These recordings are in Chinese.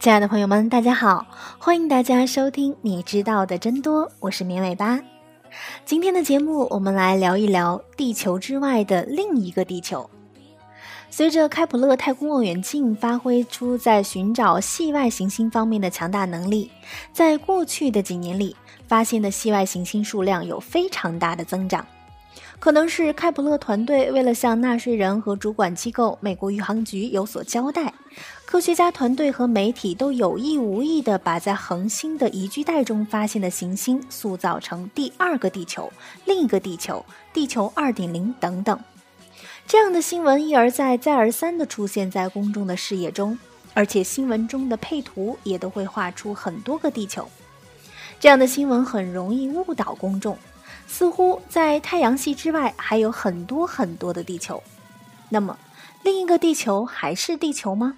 亲爱的朋友们，大家好，欢迎大家收听《你知道的真多》，我是绵尾巴。今天的节目，我们来聊一聊地球之外的另一个地球。随着开普勒太空望远镜发挥出在寻找系外行星方面的强大能力，在过去的几年里，发现的系外行星数量有非常大的增长。可能是开普勒团队为了向纳税人和主管机构美国宇航局有所交代，科学家团队和媒体都有意无意地把在恒星的宜居带中发现的行星塑造成第二个地球、另一个地球、地球二点零等等。这样的新闻一而再、再而三地出现在公众的视野中，而且新闻中的配图也都会画出很多个地球。这样的新闻很容易误导公众。似乎在太阳系之外还有很多很多的地球，那么另一个地球还是地球吗？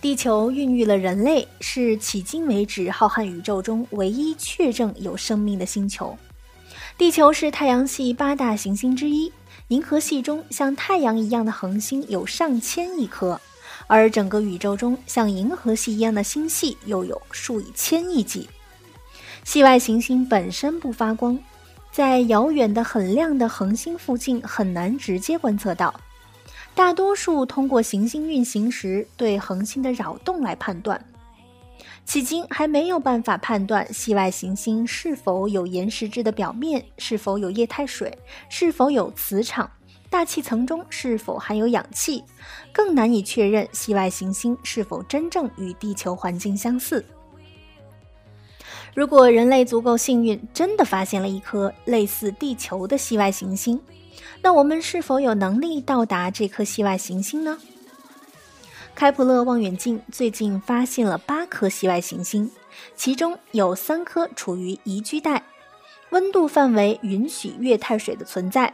地球孕育了人类，是迄今为止浩瀚宇宙中唯一确证有生命的星球。地球是太阳系八大行星之一，银河系中像太阳一样的恒星有上千亿颗，而整个宇宙中像银河系一样的星系又有数以千亿计。系外行星本身不发光，在遥远的很亮的恒星附近很难直接观测到。大多数通过行星运行时对恒星的扰动来判断。迄今还没有办法判断系外行星是否有岩石质的表面，是否有液态水，是否有磁场，大气层中是否含有氧气，更难以确认系外行星是否真正与地球环境相似。如果人类足够幸运，真的发现了一颗类似地球的系外行星，那我们是否有能力到达这颗系外行星呢？开普勒望远镜最近发现了八颗系外行星，其中有三颗处于宜居带，温度范围允许液态水的存在。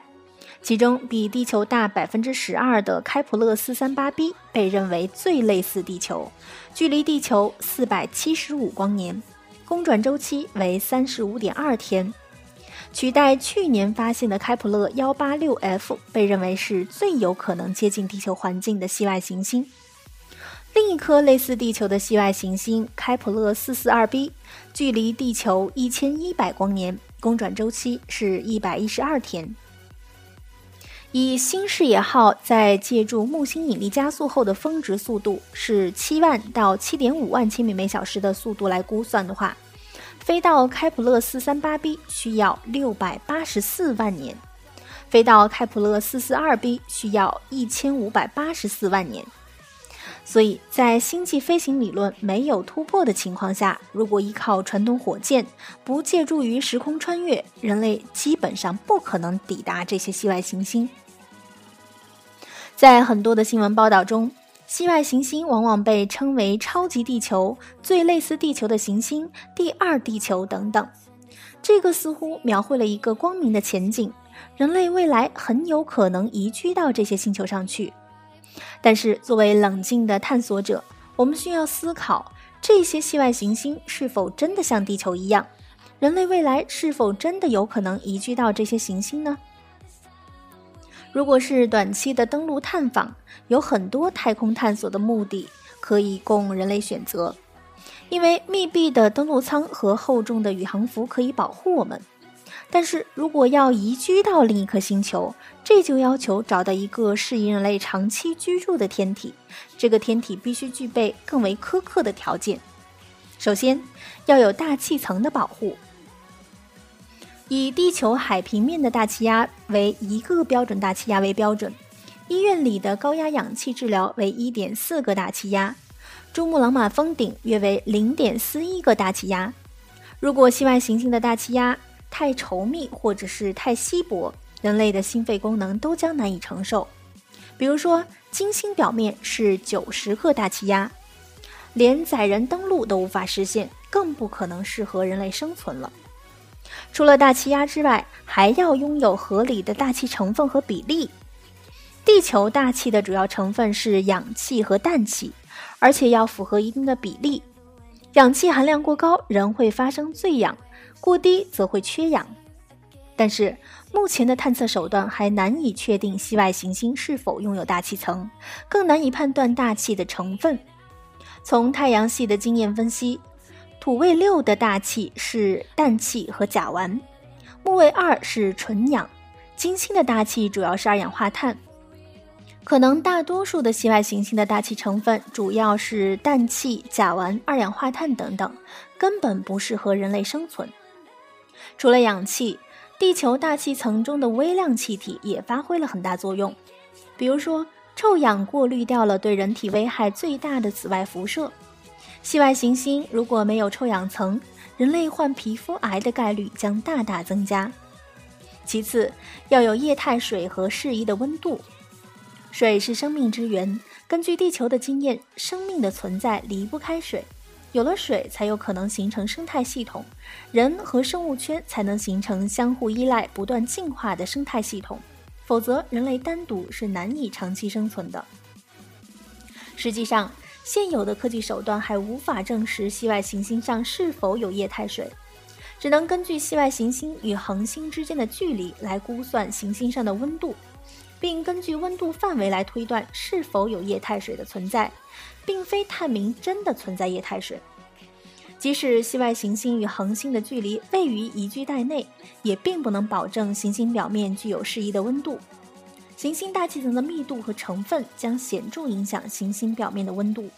其中比地球大百分之十二的开普勒四三八 b 被认为最类似地球，距离地球四百七十五光年。公转周期为三十五点二天，取代去年发现的开普勒幺八六 f，被认为是最有可能接近地球环境的系外行星。另一颗类似地球的系外行星开普勒四四二 b，距离地球一千一百光年，公转周期是一百一十二天。以新视野号在借助木星引力加速后的峰值速度是七万到七点五万千米每小时的速度来估算的话，飞到开普勒四三八 b 需要六百八十四万年，飞到开普勒四四二 b 需要一千五百八十四万年。所以在星际飞行理论没有突破的情况下，如果依靠传统火箭，不借助于时空穿越，人类基本上不可能抵达这些系外行星。在很多的新闻报道中，系外行星往往被称为超级地球、最类似地球的行星、第二地球等等。这个似乎描绘了一个光明的前景，人类未来很有可能移居到这些星球上去。但是，作为冷静的探索者，我们需要思考：这些系外行星是否真的像地球一样？人类未来是否真的有可能移居到这些行星呢？如果是短期的登陆探访，有很多太空探索的目的可以供人类选择，因为密闭的登陆舱和厚重的宇航服可以保护我们。但是如果要移居到另一颗星球，这就要求找到一个适应人类长期居住的天体，这个天体必须具备更为苛刻的条件。首先，要有大气层的保护。以地球海平面的大气压为一个标准大气压为标准，医院里的高压氧气治疗为一点四个大气压，珠穆朗玛峰顶约为零点四一个大气压。如果系外行星的大气压太稠密或者是太稀薄，人类的心肺功能都将难以承受。比如说，金星表面是九十个大气压，连载人登陆都无法实现，更不可能适合人类生存了。除了大气压之外，还要拥有合理的大气成分和比例。地球大气的主要成分是氧气和氮气，而且要符合一定的比例。氧气含量过高，人会发生醉氧；过低则会缺氧。但是目前的探测手段还难以确定系外行星是否拥有大气层，更难以判断大气的成分。从太阳系的经验分析，土卫六的大气是氮气和甲烷，木卫二是纯氧，金星的大气主要是二氧化碳。可能大多数的系外行星的大气成分主要是氮气、甲烷、二氧化碳等等，根本不适合人类生存。除了氧气，地球大气层中的微量气体也发挥了很大作用，比如说。臭氧过滤掉了对人体危害最大的紫外辐射。系外行星如果没有臭氧层，人类患皮肤癌的概率将大大增加。其次，要有液态水和适宜的温度。水是生命之源，根据地球的经验，生命的存在离不开水。有了水，才有可能形成生态系统，人和生物圈才能形成相互依赖、不断进化的生态系统。否则，人类单独是难以长期生存的。实际上，现有的科技手段还无法证实系外行星上是否有液态水，只能根据系外行星与恒星之间的距离来估算行星上的温度，并根据温度范围来推断是否有液态水的存在，并非探明真的存在液态水。即使系外行星与恒星的距离位于宜居带内，也并不能保证行星表面具有适宜的温度。行星大气层的密度和成分将显著影响行星表面的温度。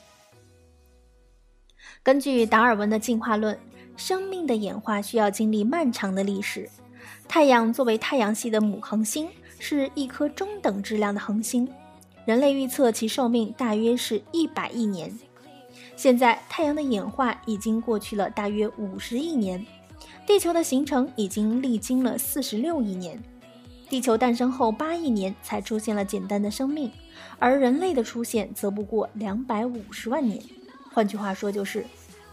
根据达尔文的进化论，生命的演化需要经历漫长的历史。太阳作为太阳系的母恒星，是一颗中等质量的恒星。人类预测其寿命大约是一百亿年。现在，太阳的演化已经过去了大约五十亿年，地球的形成已经历经了四十六亿年。地球诞生后八亿年才出现了简单的生命，而人类的出现则不过两百五十万年。换句话说，就是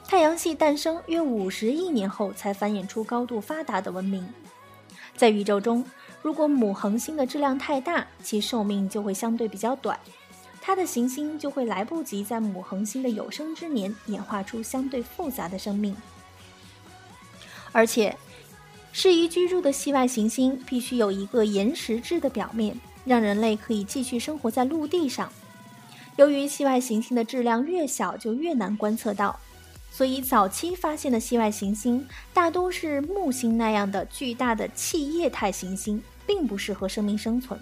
太阳系诞生约五十亿年后才繁衍出高度发达的文明。在宇宙中，如果母恒星的质量太大，其寿命就会相对比较短。它的行星就会来不及在母恒星的有生之年演化出相对复杂的生命，而且适宜居住的系外行星必须有一个岩石质的表面，让人类可以继续生活在陆地上。由于系外行星的质量越小就越难观测到，所以早期发现的系外行星大多是木星那样的巨大的气液态行星，并不适合生命生存。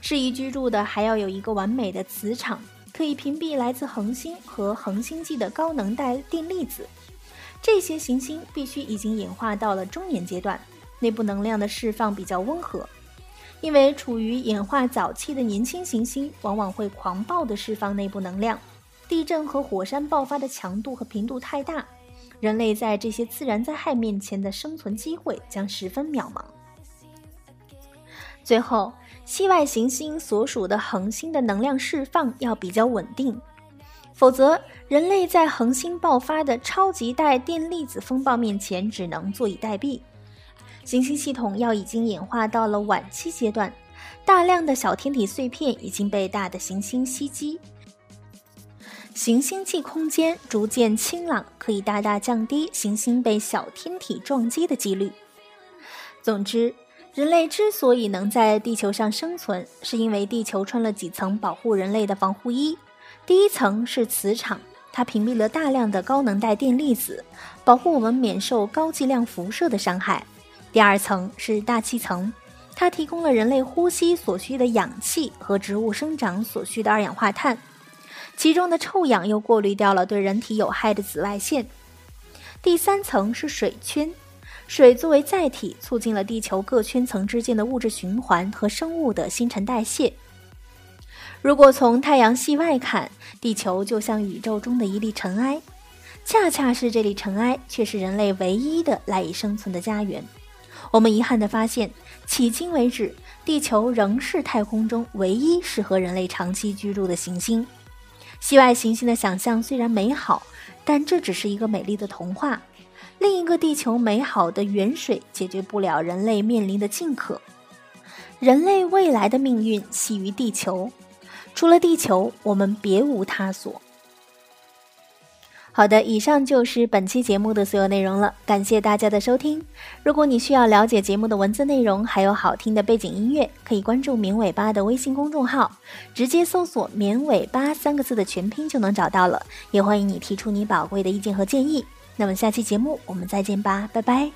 适宜居住的还要有一个完美的磁场，可以屏蔽来自恒星和恒星际的高能带电粒子。这些行星必须已经演化到了中年阶段，内部能量的释放比较温和。因为处于演化早期的年轻行星往往会狂暴地释放内部能量，地震和火山爆发的强度和频度太大，人类在这些自然灾害面前的生存机会将十分渺茫。最后。系外行星所属的恒星的能量释放要比较稳定，否则人类在恒星爆发的超级带电粒子风暴面前只能坐以待毙。行星系统要已经演化到了晚期阶段，大量的小天体碎片已经被大的行星袭击，行星际空间逐渐清朗，可以大大降低行星被小天体撞击的几率。总之。人类之所以能在地球上生存，是因为地球穿了几层保护人类的防护衣。第一层是磁场，它屏蔽了大量的高能带电粒子，保护我们免受高剂量辐射的伤害。第二层是大气层，它提供了人类呼吸所需的氧气和植物生长所需的二氧化碳，其中的臭氧又过滤掉了对人体有害的紫外线。第三层是水圈。水作为载体，促进了地球各圈层之间的物质循环和生物的新陈代谢。如果从太阳系外看，地球就像宇宙中的一粒尘埃，恰恰是这粒尘埃，却是人类唯一的赖以生存的家园。我们遗憾地发现，迄今为止，地球仍是太空中唯一适合人类长期居住的行星。系外行星的想象虽然美好，但这只是一个美丽的童话。另一个地球美好的远水解决不了人类面临的近渴，人类未来的命运系于地球，除了地球，我们别无他所。好的，以上就是本期节目的所有内容了，感谢大家的收听。如果你需要了解节目的文字内容，还有好听的背景音乐，可以关注“绵尾巴”的微信公众号，直接搜索“绵尾巴”三个字的全拼就能找到了。也欢迎你提出你宝贵的意见和建议。那么下期节目我们再见吧，拜拜。